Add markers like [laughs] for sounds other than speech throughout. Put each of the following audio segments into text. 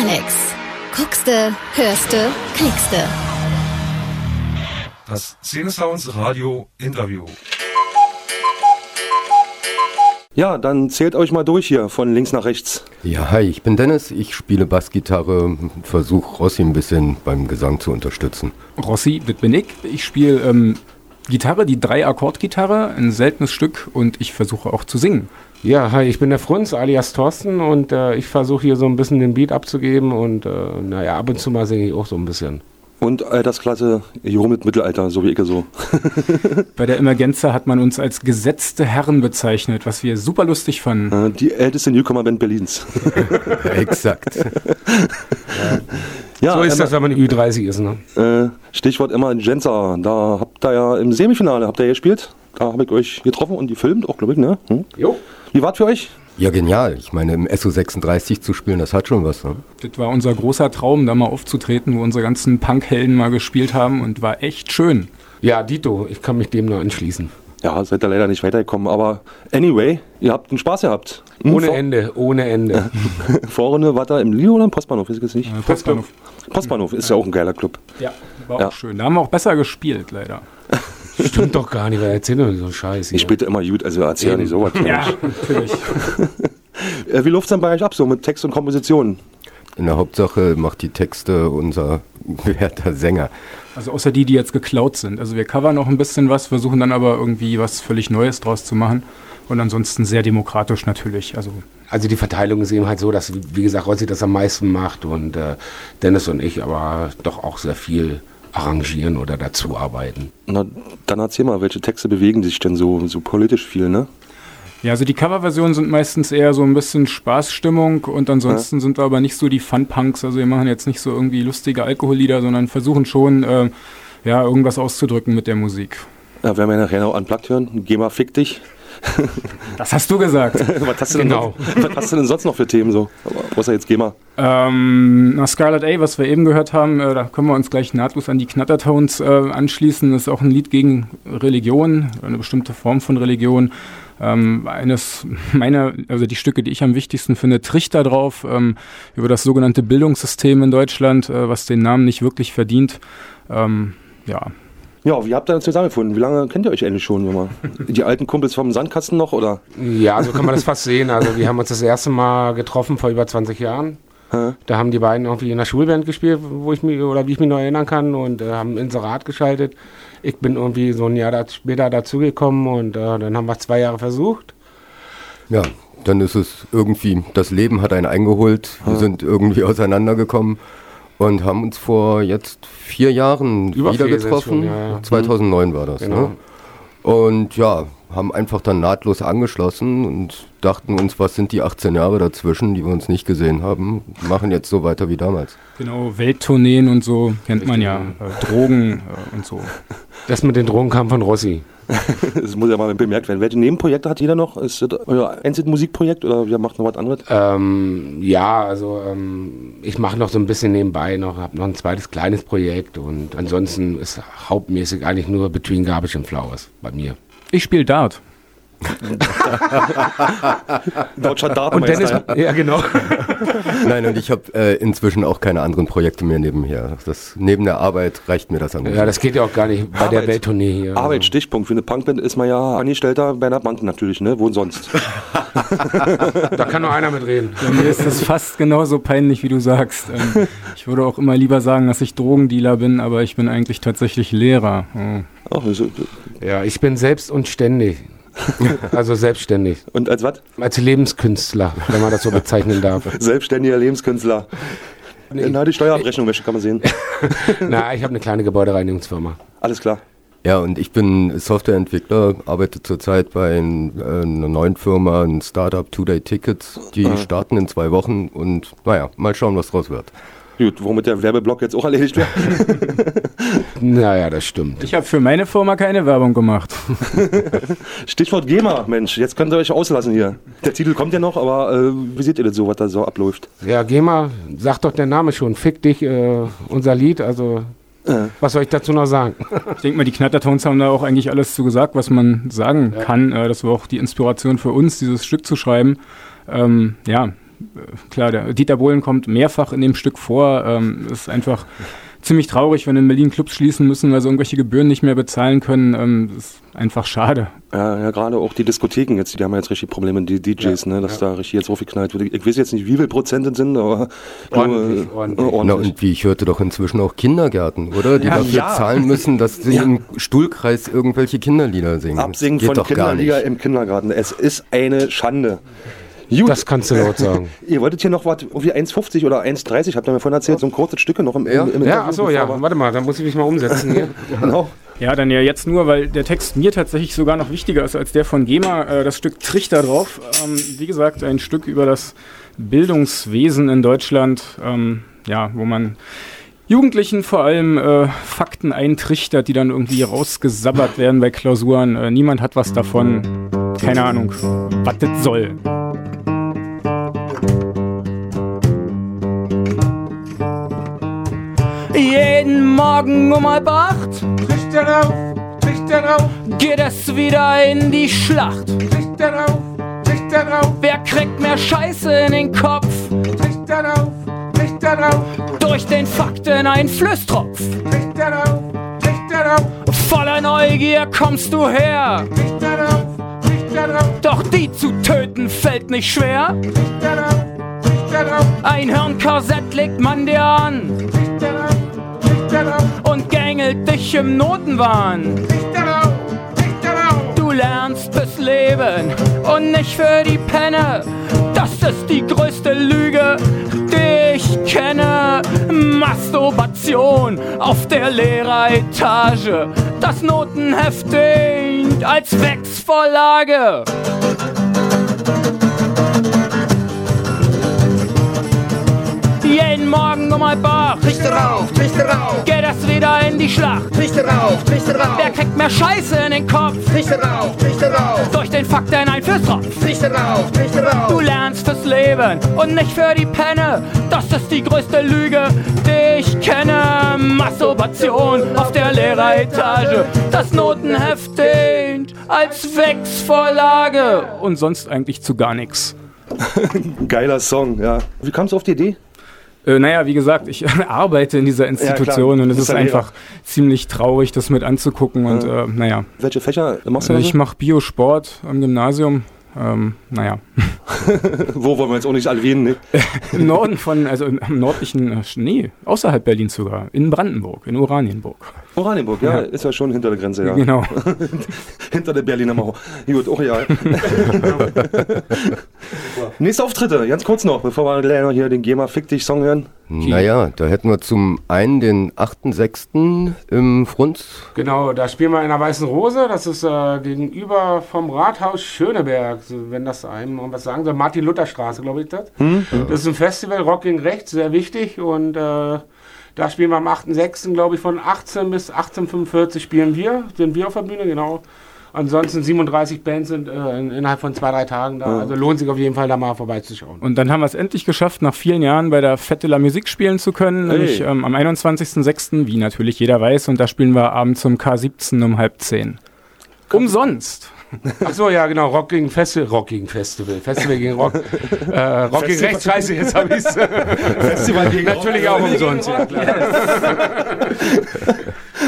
Alex. Guckste, hörste, klickste. Das Szene Sounds Radio Interview. Ja, dann zählt euch mal durch hier von links nach rechts. Ja, hi, ich bin Dennis, ich spiele Bassgitarre und versuche Rossi ein bisschen beim Gesang zu unterstützen. Rossi, das bin ich. Ich spiele ähm, Gitarre, die Drei-Akkord-Gitarre, ein seltenes Stück und ich versuche auch zu singen. Ja, hi, ich bin der Frunz alias Thorsten und äh, ich versuche hier so ein bisschen den Beat abzugeben und äh, naja, ab und zu mal singe ich auch so ein bisschen. Und Altersklasse mit Mittelalter, so wie ich so. [laughs] Bei der Emergenza hat man uns als gesetzte Herren bezeichnet, was wir super lustig fanden. Äh, Die älteste Newcomer-Band Berlins. [laughs] Exakt. Ja, so ist Emma- das, wenn man Ü30 ist, ne? Äh, Stichwort Emergenza. Da habt ihr ja im Semifinale habt ihr gespielt. Da habe ich euch getroffen und gefilmt, auch glaube ich, ne? Hm? Jo. Wie war's für euch? Ja, genial. Ich meine, im SO36 zu spielen, das hat schon was. Ne? Das war unser großer Traum, da mal aufzutreten, wo unsere ganzen Punkhelden mal gespielt haben und war echt schön. Ja, Dito, ich kann mich dem nur anschließen. Ja, seid ihr leider nicht weitergekommen, aber anyway, ihr habt einen Spaß gehabt. Hm, Ohne Ende, ohne Ende. [laughs] Vorrunde war da im Lio oder im Postbahnhof, ich jetzt nicht. Äh, Postbahnhof. Postbahnhof ist ja auch ein geiler Club. Ja, war Ja. auch schön. Da haben wir auch besser gespielt, leider. [laughs] Stimmt doch gar nicht, wer erzählt doch so Scheiße. Ich spielte immer gut, also erzähl nicht sowas. Ja, natürlich. [laughs] Äh, wie läuft's denn bei euch ab, so mit Text und Komposition? In der Hauptsache macht die Texte unser [laughs] werter Sänger. Also außer die, die jetzt geklaut sind. Also wir covern noch ein bisschen was, versuchen dann aber irgendwie was völlig Neues draus zu machen. Und ansonsten sehr demokratisch natürlich. Also Also die Verteilung ist eben halt so, dass, wie gesagt, Rossi das am meisten macht und äh, Dennis und ich aber doch auch sehr viel arrangieren oder dazu arbeiten. Na, dann erzähl mal, welche Texte bewegen sich denn so, so politisch viel, ne? Ja, also die Coverversionen sind meistens eher so ein bisschen Spaßstimmung und ansonsten sind wir aber nicht so die Fun-Punks. Also wir machen jetzt nicht so irgendwie lustige Alkohollieder, sondern versuchen schon, äh, ja, irgendwas auszudrücken mit der Musik. Ja, werden wir nachher noch unplugged hören. Geh mal, fick dich. [laughs] Das hast du gesagt. [laughs] was, hast du denn Genau. noch, was hast du denn sonst noch für Themen so? Außer jetzt Geh mal. ähm, na, Scarlet A, was wir eben gehört haben, äh, da können wir uns gleich nahtlos an die Knattertones äh, anschließen. Das ist auch ein Lied gegen Religion, eine bestimmte Form von Religion. Ähm, eines meiner, also die Stücke, die ich am wichtigsten finde, Trichter drauf, ähm, über das sogenannte Bildungssystem in Deutschland, äh, was den Namen nicht wirklich verdient. Ähm, ja, Ja, wie habt ihr denn zusammengefunden? Wie lange kennt ihr euch eigentlich schon? Junge? [laughs] Die alten Kumpels vom Sandkasten noch, oder? Ja, so kann man das [laughs] fast sehen. Also wir haben uns das erste Mal getroffen vor über 20 Jahren. Hä? Da haben die beiden irgendwie in der Schulband gespielt, wo ich mich oder wie ich mich noch erinnern kann und äh, haben Inserat geschaltet. Ich bin irgendwie so ein Jahr da, später dazugekommen und äh, dann haben wir zwei Jahre versucht. Ja, dann ist es irgendwie, das Leben hat einen eingeholt. Wir sind irgendwie [laughs] auseinandergekommen und haben uns vor jetzt vier Jahren Über wieder vier getroffen. schon, ja, ja. 2009 war das. Genau. Ne? Und ja, haben einfach dann nahtlos angeschlossen und dachten uns, was sind die 18 Jahre dazwischen, die wir uns nicht gesehen haben, machen jetzt so weiter wie damals. genau, Welttourneen und so kennt man ja, äh, Drogen äh, und so. Das mit den Drogen kam von Rossi. [laughs] Das muss ja mal bemerkt werden. Welche Nebenprojekte hat jeder noch? Ist das euer einziges Musikprojekt oder ihr macht noch was anderes? Ähm, ja, also ähm, ich mache noch so ein bisschen nebenbei noch, habe noch ein zweites kleines Projekt und ansonsten ist hauptmäßig eigentlich nur Between Garbage and Flowers bei mir. Ich spiele Dart. [laughs] Deutscher Und Datenmeister. Dennis, ja genau. Nein, und ich habe äh, inzwischen auch keine anderen Projekte mehr nebenher. Das, neben der Arbeit reicht mir das an. Ja, das geht ja auch gar nicht bei der Arbeit. Welttournee hier. Arbeit, Stichpunkt. Für eine Punkband ist man ja Angestellter Bernhard Mann natürlich, ne? Wo sonst? [laughs] Da kann nur einer mitreden. Ja, mir ist das fast genauso peinlich, wie du sagst. Ähm, ich würde auch immer lieber sagen, dass ich Drogendealer bin, aber ich bin eigentlich tatsächlich Lehrer. Hm. Ach, Ja, ich bin selbst und ständig. [laughs] Also selbstständig. und als was? Als Lebenskünstler, wenn man das so [laughs] bezeichnen darf. Selbstständiger Lebenskünstler. Na, die Steuerabrechnung, welche kann man sehen? [laughs] Na, ich habe eine kleine Gebäudereinigungsfirma. Alles klar. Ja, und ich bin Softwareentwickler, arbeite zurzeit bei ein, äh, einer neuen Firma, ein Startup Two Day Tickets. Die starten in zwei Wochen und naja, mal schauen, was draus wird. Gut, womit der Werbeblock jetzt auch erledigt wird. Naja, [laughs] das stimmt. Ich habe für meine Firma keine Werbung gemacht. [laughs] Stichwort GEMA, Mensch, jetzt könnt ihr euch auslassen hier. Der Titel kommt ja noch, aber äh, wie seht ihr das so, was da so abläuft? Ja, geh mal, sagt doch der Name schon. Fick dich, äh, unser Lied. Also, was soll ich dazu noch sagen? Ich denke mal, die Knattertones haben da auch eigentlich alles zu gesagt, was man sagen kann. Äh, das war auch die Inspiration für uns, dieses Stück zu schreiben. Ähm, ja, klar, der Dieter Bohlen kommt mehrfach in dem Stück vor. Ähm, ist einfach ziemlich traurig, wenn in Berlin Clubs schließen müssen, weil sie irgendwelche Gebühren nicht mehr bezahlen können. Ähm, das ist einfach schade. Ja, ja gerade auch die Diskotheken jetzt, die haben jetzt richtig Probleme, die DJs, ne, dass da richtig jetzt aufgeknallt wird. Ich weiß jetzt nicht, wie viele Prozent es sind, aber Ordentlich, äh, ordentlich. ordentlich. Na, und wie ich hörte doch inzwischen auch Kindergärten, oder? Die Ja, dafür ja. zahlen müssen, dass sie Ja. im Stuhlkreis irgendwelche Kinderlieder singen. Absingen Geht von doch gar Kinderliga nicht. im Kindergarten. Es ist eine Schande. Gut, Das kannst du laut sagen. [laughs] ihr wolltet hier noch was, irgendwie 1,50 oder 1,30, habt ihr mir vorhin erzählt, so ein kurzes Stücke noch im, Ja. im, im Ja, achso, ja. Warte mal, da muss ich mich mal umsetzen hier. [laughs] Genau. Ja, dann ja jetzt nur, weil der Text mir tatsächlich sogar noch wichtiger ist als der von GEMA. Äh, das Stück Trichter drauf. Ähm, wie gesagt, ein Stück über das Bildungswesen in Deutschland, ähm, ja, wo man Jugendlichen vor allem äh, Fakten eintrichtert, die dann irgendwie rausgesabbert werden bei Klausuren. Äh, niemand hat was davon. Keine Ahnung, was das soll. Morgen um halb acht Trichter auf, Trichter auf, geht es wieder in die Schlacht. Trichter auf, Trichter auf, Wer kriegt mehr Scheiße in den Kopf? Trichter auf, Trichter auf, Durch den Fakteneinflößtropf. Trichter auf, Trichter auf, Voller Neugier kommst du her. Trichter auf, Trichter auf, Doch die zu töten fällt nicht schwer. Trichter auf, Trichter auf, Ein Hirnkorsett legt man dir an und gängelt dich im Notenwahn. Du lernst fürs Leben und nicht für die Penne. Das ist die größte Lüge, die ich kenne. Masturbation auf der Lehreretage. Das Notenheft dient als Wechsvorlage. Acht Trichter auf, Trichter auf, geht es wieder in die Schlacht. Trichter auf, Trichter Wer auf, kriegt mehr Scheiße in den Kopf? Trichter auf, Trichter auf, Durch den Fakten ein Tropf. Trichter auf, Trichter Du auf. lernst fürs Leben und nicht für die Penne. Das ist die größte Lüge, die ich kenne. Masturbation auf der Lehreretage. Das Notenheft dient als Wechsvorlage. Und sonst eigentlich zu gar nichts. [laughs] Geiler Song, ja. Wie kamst du auf die Idee? Äh, naja, wie gesagt, ich [laughs] arbeite in dieser Institution klar. und es Du ist bist ja Lehrer. einfach ziemlich traurig, das mit anzugucken. Und äh, naja, Welche Fächer machst du denn? ich mache Biosport am Gymnasium. Ähm, naja. [laughs] Wo wollen wir jetzt auch nicht erwähnen, ne? [laughs] Im Norden von, also im, nördlichen, äh, nee, außerhalb Berlins sogar, in Brandenburg, in Oranienburg. Oranienburg, ja, ist ja schon hinter der Grenze, ja. Genau. [laughs] hinter der Berliner Mauer. Gut, auch ja. [laughs] Nächste Auftritte, ganz kurz noch, bevor wir gleich hier den GEMA Fick dich Song hören. Naja, da hätten wir zum einen den 8.6. im Frunz. Genau, da spielen wir in der Weißen Rose. Das ist äh, gegenüber vom Rathaus Schöneberg, wenn das einem irgendwas sagen soll. Martin-Luther-Straße, glaube ich, das. Das ist ein Festival, Rock gegen Rechts, sehr wichtig. Und äh, da spielen wir am 8.6., glaube ich, von 18 bis 18.45 spielen wir, sind wir auf der Bühne, genau. Ansonsten 37 Bands sind äh, in, innerhalb von zwei, drei Tagen da. Also lohnt sich auf jeden Fall, da mal vorbeizuschauen. Und dann haben wir es endlich geschafft, nach vielen Jahren bei der Fête de la Musique spielen zu können, Hey. nämlich ähm, am 21.06., wie natürlich jeder weiß, und da spielen wir abends um K17 um halb zehn. Umsonst. Ach so, ja, genau. Rock gegen Festival. Rock gegen Festival. Festival gegen Rock. [laughs] äh, Rock gegen Rechts. Scheiße, jetzt habe ich es. [laughs] Festival gegen Natürlich auch umsonst, ja klar. [laughs]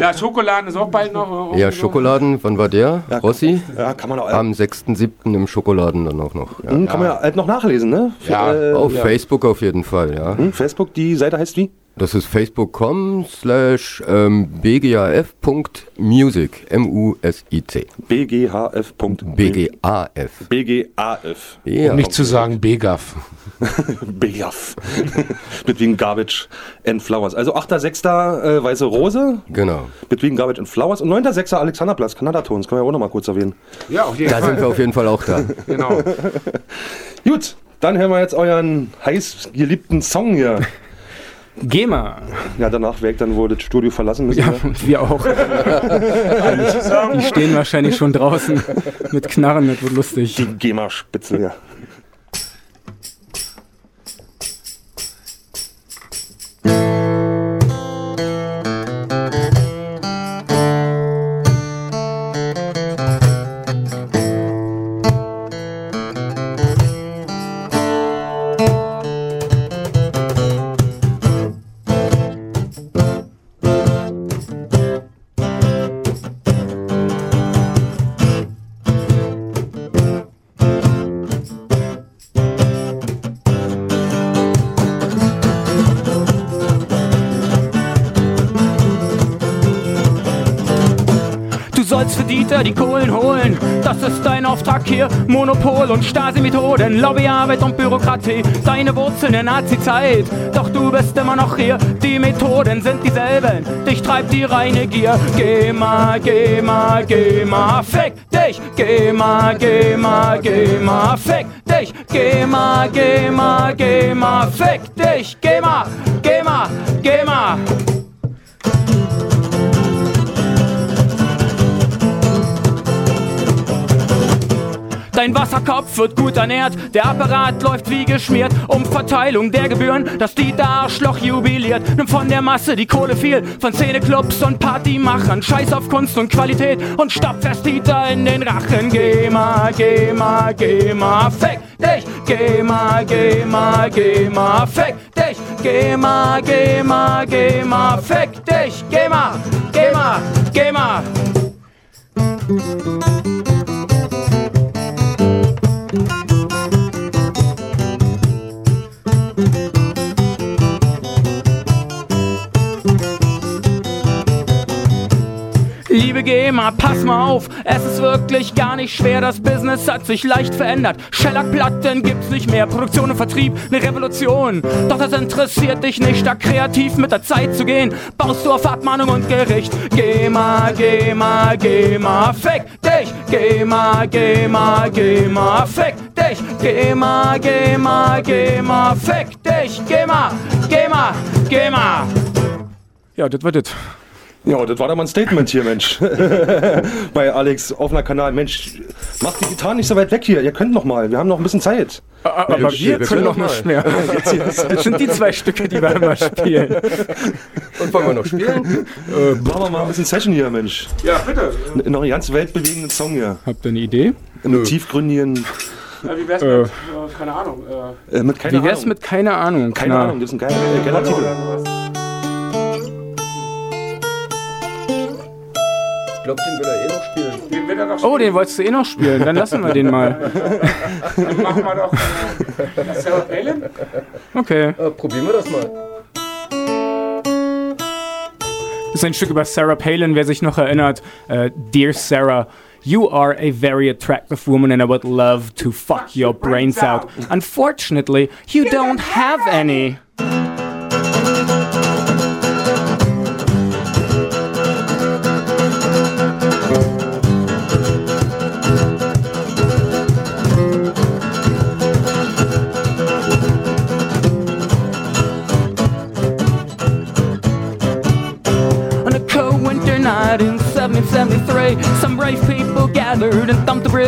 ja, Schokoladen ist auch bald noch. äh, Ja, Schokoladen, wann war der? Rossi? Ja, kann man auch, Am 6.7. im Schokoladen dann auch noch. Ja. Hm, kann man ja halt noch nachlesen, ne? Ja. Äh, Auf Facebook auf jeden Fall, ja. hm, Facebook, die Seite heißt wie? Das ist facebook.com slash ähm, bgaf.music. M-U-S-I-C. bghf.bgaf. B-G-A-F. BGAF. Ja. Um nicht zu sagen Begaf. [laughs] BGAF. [laughs] Between Garbage and Flowers. Also 8.6. Äh, Weiße Rose, Genau. Between Garbage and Flowers und 9.6. Alexanderplatz, Kanada-Tons. Können wir ja auch noch mal kurz erwähnen. Ja, auf jeden Da sind Fall. wir auf jeden Fall auch da. [laughs] Genau. Gut, dann hören wir jetzt euren heiß geliebten Song hier. GEMA. Ja, danach weg, dann wurde das Studio verlassen müssen. Ja, ne? und [laughs] wir auch. Die stehen wahrscheinlich schon draußen mit Knarren, das wird lustig. Die GEMA-Spitzel, ja. Dieter die Kohlen holen. Das ist dein Auftrag hier. Monopol und Stasi-Methoden, Lobbyarbeit und Bürokratie. Deine Wurzeln in Nazi-Zeit. Doch du bist immer noch hier. Die Methoden sind dieselben. Dich treibt die reine Gier. Geh mal, geh mal, geh mal. Fick dich. Geh mal, geh mal, geh mal. Fick dich. Geh mal, geh mal, geh mal. Fick dich. Geh mal, geh mal, geh mal. Dein Wasserkopf wird gut ernährt, der Apparat läuft wie geschmiert. Um Verteilung der Gebühren, dass die Arschloch jubiliert. Nimm von der Masse die Kohle viel, von Szeneclubs und Partymachern. Scheiß auf Kunst und Qualität und fest Dieter in den Rachen. Geh mal, geh mal, geh mal, fick dich. Geh mal, geh mal, geh mal, fick dich. Geh mal, geh mal, geh mal, fick dich. Geh mal, geh mal, geh mal. Liebe GEMA, pass mal auf, es ist wirklich gar nicht schwer, das Business hat sich leicht verändert. Schellackplatten gibt's nicht mehr, Produktion und Vertrieb, eine Revolution. Doch das interessiert dich nicht, da kreativ mit der Zeit zu gehen. Baust du auf Abmahnung und Gericht. GEMA, GEMA, GEMA, fick dich. GEMA, GEMA, GEMA, fick dich. GEMA, GEMA, GEMA, fick dich. GEMA, GEMA, GEMA. Ja, das war das. Ja, das war doch mal ein Statement hier, Mensch. [laughs] Bei Alex auf einer Kanal. Mensch, macht die Gitarre nicht so weit weg hier. Ihr könnt noch mal. Wir haben noch ein bisschen Zeit. Aber wir- wir, wir können noch nicht [laughs] mehr. Das sind die zwei Stücke, die wir immer spielen. [laughs] Und wollen wir noch spielen? Äh, machen wir mal ein bisschen Session hier, Mensch. Ja, bitte. N- Noch einen ganz weltbewegenden Song hier. Habt ihr eine Idee? Einen tiefgründigen, Ja, wie wär's Äh. mit, äh, keine Ahnung, äh, äh, mit keine Wie wär's Ahnung. mit keine Ahnung? Keine Na, Ahnung, das ist ein geiler, äh, geiler Titel. Glaube, den will er eh noch spielen. den wird er doch Oh, den wolltest du eh noch spielen. Dann lassen wir den mal. Dann machen wir doch äh, Sarah Palin. Okay. Äh, probieren wir das mal. Das ist ein Stück über Sarah Palin, wer sich noch erinnert. Äh, Dear Sarah, you are a very attractive woman and I would love to fuck your brains out. Unfortunately, you don't have any.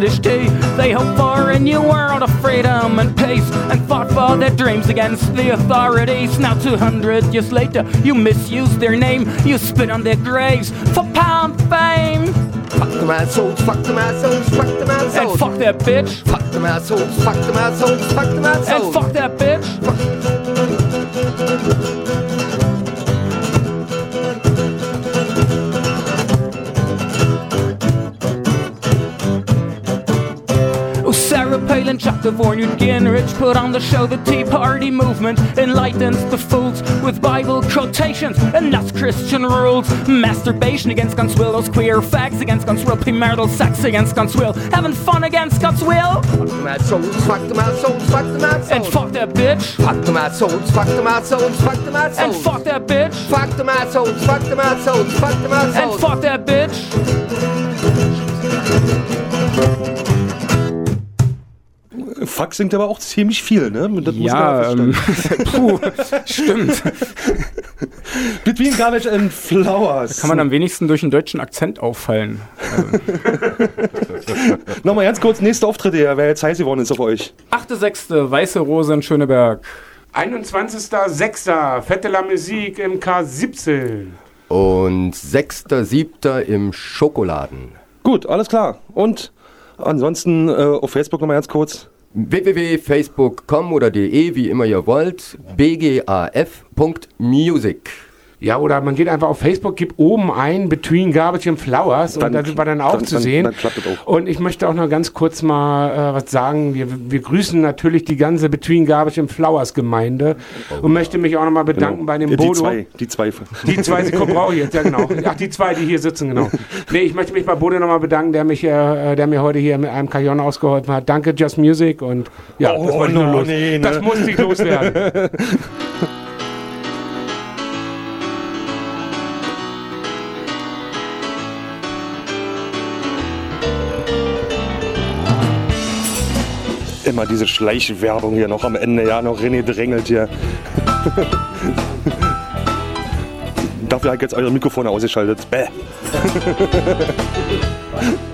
British tea. They hoped for a new world of freedom and peace and fought for their dreams against the authorities. Now, 200 years later, you misuse their name, you spit on their graves for power and fame. Fuck them assholes, fuck them assholes, fuck them And assholes. fuck that bitch. Fuck them assholes, fuck them assholes, fuck them And fuck that bitch. Oh, Palin, Chuck DeVore, Newt Gingrich put on the show. The Tea Party movement enlightens the fools with Bible quotations and nuts Christian rules. Masturbation against God's will, those queer fags against God's will, premarital sex against God's will, having fun against God's will. Fuck them assholes, fuck them assholes, fuck them assholes. And fuck that bitch. Fuck them assholes, fuck them assholes, fuck them And assholes. fuck that bitch. Fuck them assholes, fuck them assholes, fuck them And fuck that bitch. Fuck singt aber auch ziemlich viel, ne? Das muss man Ja, ähm, [laughs] puh, stimmt. [laughs] Between Garbage and Flowers. Kann man am wenigsten durch einen deutschen Akzent auffallen. [laughs] Nochmal ganz kurz, nächste Auftritte her, wer jetzt heiß geworden ist auf euch. 8.6. Weiße Rose in Schöneberg. 21.06. Fette la Musik im K17. Und 6.7. im Schokoladen. Gut, alles klar. Und ansonsten äh, auf Facebook nochmal ganz kurz. www.facebook.com oder de, wie immer ihr wollt, bgaf.music. Ja, oder man geht einfach auf Facebook, gibt oben ein Between Garbage and Flowers Dann- und da sind wir dann auch dann- zu dann- sehen. auch. Und ich möchte auch noch ganz kurz mal äh, was sagen. Wir, wir grüßen natürlich die ganze Between Garbage and Flowers Gemeinde und möchte mich auch noch mal bedanken bei dem die Bodo. zwei, die zwei. Die zwei Sekunden brauche ich jetzt, ja genau. Ach, die zwei, die hier sitzen, genau. Nee, ich möchte mich bei Bodo nochmal bedanken, der mich, äh, der mir heute hier mit einem Kajon ausgeholfen hat. Danke, Just Music und ja, Oh, das nur no, nee, ne? Das musste ich loswerden. [laughs] Immer diese Schleichwerbung hier noch am Ende, ja, noch René drängelt hier. [laughs] Dafür ich jetzt eure Mikrofone ausgeschaltet. Bäh. [laughs]